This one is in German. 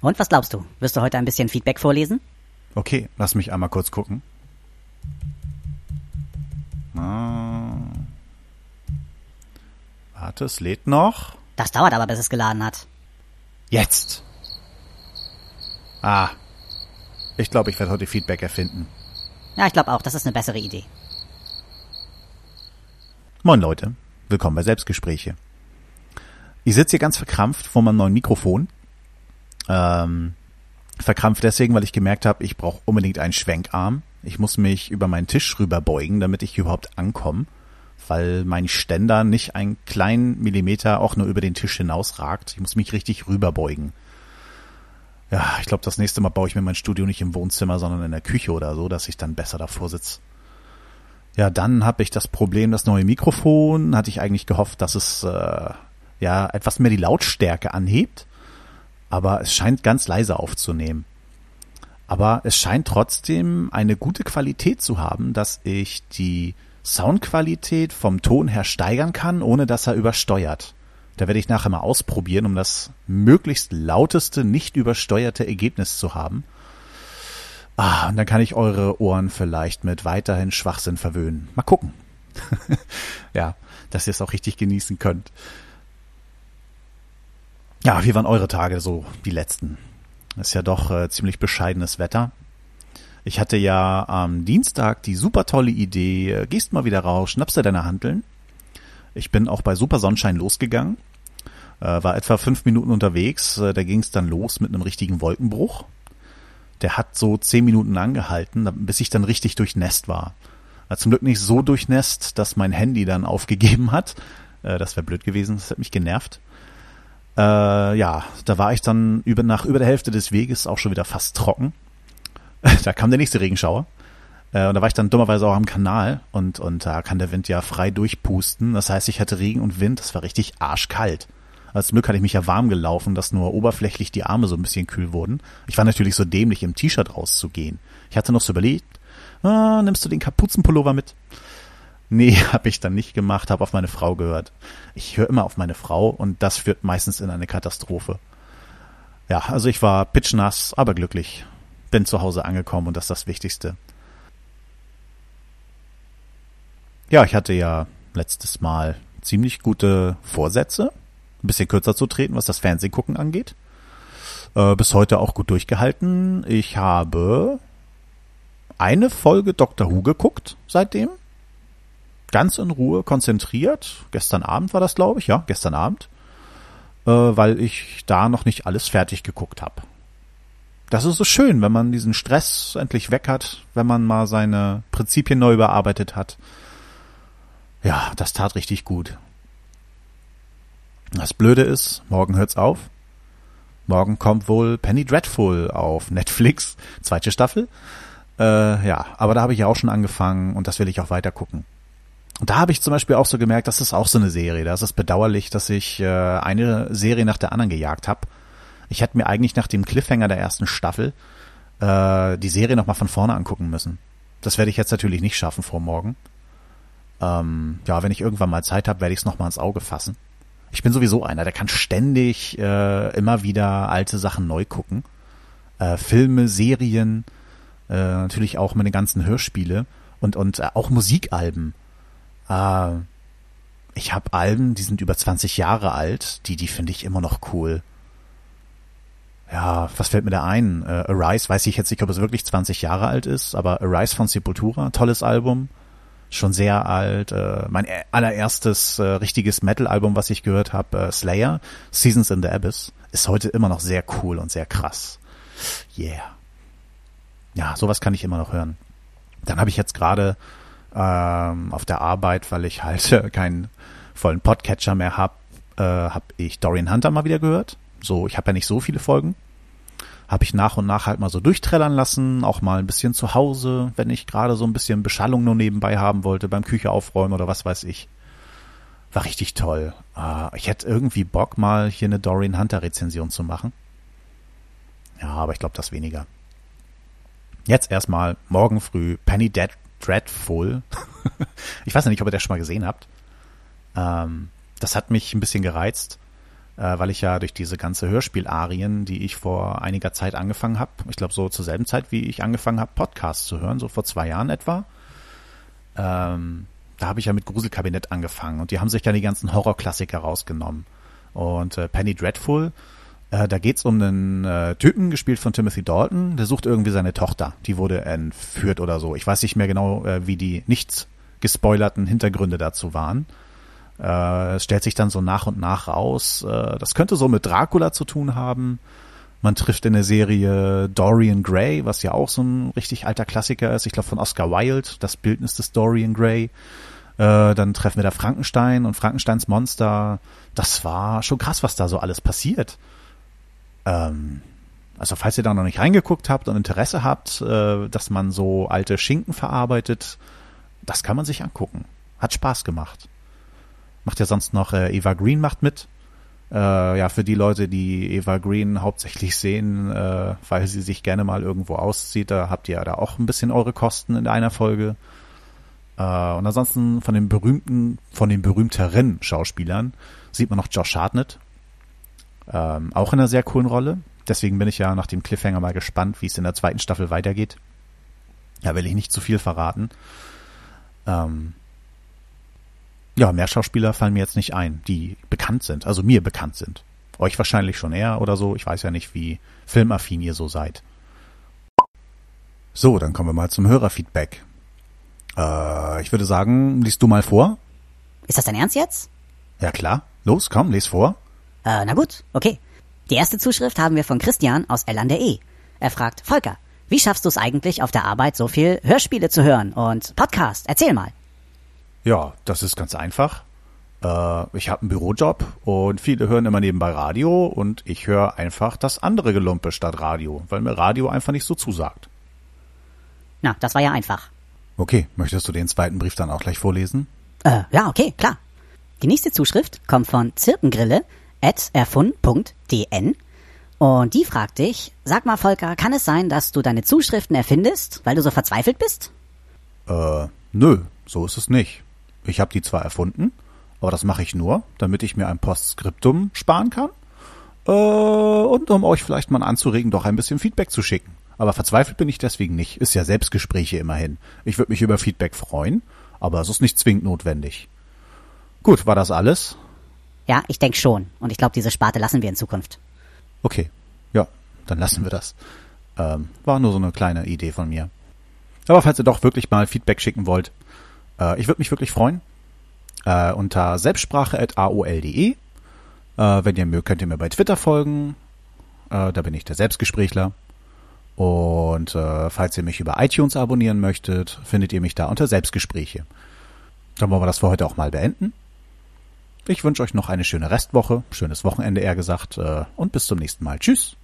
Und was glaubst du? Wirst du heute ein bisschen Feedback vorlesen? Okay, lass mich einmal kurz gucken. Ah. Warte, es lädt noch. Das dauert aber, bis es geladen hat. Jetzt. Ah. Ich glaube, ich werde heute Feedback erfinden. Ja, ich glaube auch, das ist eine bessere Idee. Moin Leute, willkommen bei Selbstgespräche. Ich sitze hier ganz verkrampft vor meinem neuen Mikrofon. Ähm, verkrampft deswegen, weil ich gemerkt habe, ich brauche unbedingt einen Schwenkarm. Ich muss mich über meinen Tisch rüberbeugen, damit ich überhaupt ankomme, weil mein Ständer nicht einen kleinen Millimeter auch nur über den Tisch hinausragt. Ich muss mich richtig rüberbeugen. Ja, ich glaube, das nächste Mal baue ich mir mein Studio nicht im Wohnzimmer, sondern in der Küche oder so, dass ich dann besser davor sitze. Ja, dann habe ich das Problem, das neue Mikrofon, hatte ich eigentlich gehofft, dass es äh, ja etwas mehr die Lautstärke anhebt, aber es scheint ganz leise aufzunehmen. Aber es scheint trotzdem eine gute Qualität zu haben, dass ich die Soundqualität vom Ton her steigern kann, ohne dass er übersteuert. Da werde ich nachher mal ausprobieren, um das möglichst lauteste, nicht übersteuerte Ergebnis zu haben. Ah, und dann kann ich eure Ohren vielleicht mit weiterhin Schwachsinn verwöhnen. Mal gucken. ja, dass ihr es auch richtig genießen könnt. Ja, wie waren eure Tage so, die letzten? Ist ja doch äh, ziemlich bescheidenes Wetter. Ich hatte ja am Dienstag die super tolle Idee, äh, gehst mal wieder raus, schnappst dir deine Handeln. Ich bin auch bei Super Sonnenschein losgegangen, äh, war etwa fünf Minuten unterwegs, äh, da ging es dann los mit einem richtigen Wolkenbruch. Der hat so zehn Minuten angehalten, bis ich dann richtig durchnässt war. Äh, zum Glück nicht so durchnässt, dass mein Handy dann aufgegeben hat. Äh, das wäre blöd gewesen, das hat mich genervt. Äh, ja, da war ich dann über, nach über der Hälfte des Weges auch schon wieder fast trocken. da kam der nächste Regenschauer. Äh, und da war ich dann dummerweise auch am Kanal und, und da kann der Wind ja frei durchpusten. Das heißt, ich hatte Regen und Wind, das war richtig arschkalt. Zum Glück hatte ich mich ja warm gelaufen, dass nur oberflächlich die Arme so ein bisschen kühl wurden. Ich war natürlich so dämlich, im T-Shirt rauszugehen. Ich hatte noch so überlegt, ah, nimmst du den Kapuzenpullover mit? Nee, habe ich dann nicht gemacht, habe auf meine Frau gehört. Ich höre immer auf meine Frau und das führt meistens in eine Katastrophe. Ja, also ich war pitchnass, aber glücklich. Bin zu Hause angekommen und das ist das Wichtigste. Ja, ich hatte ja letztes Mal ziemlich gute Vorsätze, ein bisschen kürzer zu treten, was das Fernsehgucken angeht. Äh, bis heute auch gut durchgehalten. Ich habe eine Folge Doctor Who geguckt seitdem ganz in Ruhe konzentriert. Gestern Abend war das, glaube ich, ja, gestern Abend, äh, weil ich da noch nicht alles fertig geguckt habe. Das ist so schön, wenn man diesen Stress endlich weg hat, wenn man mal seine Prinzipien neu überarbeitet hat. Ja, das tat richtig gut. Das Blöde ist, morgen hört's auf. Morgen kommt wohl Penny Dreadful auf Netflix, zweite Staffel. Äh, ja, aber da habe ich ja auch schon angefangen und das will ich auch weiter gucken. Und da habe ich zum Beispiel auch so gemerkt, das ist auch so eine Serie. Da ist bedauerlich, dass ich äh, eine Serie nach der anderen gejagt habe. Ich hätte mir eigentlich nach dem Cliffhanger der ersten Staffel äh, die Serie nochmal von vorne angucken müssen. Das werde ich jetzt natürlich nicht schaffen vor morgen. Ähm, ja, wenn ich irgendwann mal Zeit habe, werde ich es nochmal ins Auge fassen. Ich bin sowieso einer, der kann ständig äh, immer wieder alte Sachen neu gucken. Äh, Filme, Serien, äh, natürlich auch meine ganzen Hörspiele und, und äh, auch Musikalben. Äh, ich habe Alben, die sind über 20 Jahre alt, die, die finde ich immer noch cool. Ja, was fällt mir da ein? Äh, Arise, weiß ich jetzt nicht, ob es wirklich 20 Jahre alt ist, aber Arise von Sepultura, tolles Album, schon sehr alt. Äh, mein allererstes äh, richtiges Metal-Album, was ich gehört habe, äh, Slayer, Seasons in the Abyss, ist heute immer noch sehr cool und sehr krass. Yeah. Ja, sowas kann ich immer noch hören. Dann habe ich jetzt gerade ähm, auf der Arbeit, weil ich halt keinen vollen Podcatcher mehr habe, äh, habe ich Dorian Hunter mal wieder gehört. So, ich habe ja nicht so viele Folgen. Habe ich nach und nach halt mal so durchträllern lassen, auch mal ein bisschen zu Hause, wenn ich gerade so ein bisschen Beschallung nur nebenbei haben wollte, beim Küche aufräumen oder was weiß ich. War richtig toll. Äh, ich hätte irgendwie Bock, mal hier eine Dorian Hunter Rezension zu machen. Ja, aber ich glaube das weniger. Jetzt erstmal morgen früh Penny Dead Dreadful. ich weiß nicht, ob ihr das schon mal gesehen habt. Ähm, das hat mich ein bisschen gereizt. äh, weil ich ja durch diese ganze Hörspielarien, die ich vor einiger Zeit angefangen habe, ich glaube so zur selben Zeit, wie ich angefangen habe, Podcasts zu hören, so vor zwei Jahren etwa, ähm, da habe ich ja mit Gruselkabinett angefangen und die haben sich dann die ganzen Horrorklassiker rausgenommen. Und äh, Penny Dreadful, äh, da geht's um einen äh, Typen, gespielt von Timothy Dalton, der sucht irgendwie seine Tochter. Die wurde entführt oder so. Ich weiß nicht mehr genau, äh, wie die nichts gespoilerten Hintergründe dazu waren. Äh, es stellt sich dann so nach und nach raus. Äh, das könnte so mit Dracula zu tun haben. Man trifft in der Serie Dorian Gray, was ja auch so ein richtig alter Klassiker ist. Ich glaube von Oscar Wilde, das Bildnis des Dorian Gray. Äh, dann treffen wir da Frankenstein und Frankensteins Monster. Das war schon krass, was da so alles passiert. Ähm, also falls ihr da noch nicht reingeguckt habt und Interesse habt, äh, dass man so alte Schinken verarbeitet, das kann man sich angucken. Hat Spaß gemacht. Macht ja sonst noch äh, Eva Green macht mit. Äh, ja, für die Leute, die Eva Green hauptsächlich sehen, äh, weil sie sich gerne mal irgendwo auszieht, da habt ihr da auch ein bisschen eure Kosten in einer Folge. Äh, und ansonsten von den berühmten, von den berühmteren Schauspielern sieht man noch Josh Hartnett. Ähm, auch in einer sehr coolen Rolle. Deswegen bin ich ja nach dem Cliffhanger mal gespannt, wie es in der zweiten Staffel weitergeht. Da will ich nicht zu viel verraten. Ähm, ja, mehr Schauspieler fallen mir jetzt nicht ein, die bekannt sind, also mir bekannt sind. Euch wahrscheinlich schon eher oder so. Ich weiß ja nicht, wie filmaffin ihr so seid. So, dann kommen wir mal zum Hörerfeedback. Äh, ich würde sagen, liest du mal vor? Ist das dein Ernst jetzt? Ja klar. Los, komm, les vor. Äh, na gut, okay. Die erste Zuschrift haben wir von Christian aus L an der E. Er fragt, Volker, wie schaffst du es eigentlich auf der Arbeit so viel Hörspiele zu hören und Podcast? Erzähl mal. Ja, das ist ganz einfach. Äh, ich habe einen Bürojob und viele hören immer nebenbei Radio und ich höre einfach das andere Gelumpe statt Radio, weil mir Radio einfach nicht so zusagt. Na, das war ja einfach. Okay, möchtest du den zweiten Brief dann auch gleich vorlesen? Äh, ja, okay, klar. Die nächste Zuschrift kommt von Zirpengrille erfun.dn und die fragt dich, sag mal Volker, kann es sein, dass du deine Zuschriften erfindest, weil du so verzweifelt bist? Äh, nö, so ist es nicht. Ich habe die zwar erfunden, aber das mache ich nur, damit ich mir ein Postskriptum sparen kann äh, und um euch vielleicht mal anzuregen, doch ein bisschen Feedback zu schicken. Aber verzweifelt bin ich deswegen nicht. Ist ja Selbstgespräche immerhin. Ich würde mich über Feedback freuen, aber es ist nicht zwingend notwendig. Gut, war das alles? Ja, ich denke schon. Und ich glaube, diese Sparte lassen wir in Zukunft. Okay, ja, dann lassen wir das. Ähm, war nur so eine kleine Idee von mir. Aber falls ihr doch wirklich mal Feedback schicken wollt, äh, ich würde mich wirklich freuen. Äh, unter selbstsprache.aol.de. Äh, wenn ihr mögt, könnt ihr mir bei Twitter folgen. Äh, da bin ich der Selbstgesprächler. Und äh, falls ihr mich über iTunes abonnieren möchtet, findet ihr mich da unter Selbstgespräche. Dann wollen wir das für heute auch mal beenden. Ich wünsche euch noch eine schöne Restwoche, schönes Wochenende eher gesagt, äh, und bis zum nächsten Mal. Tschüss.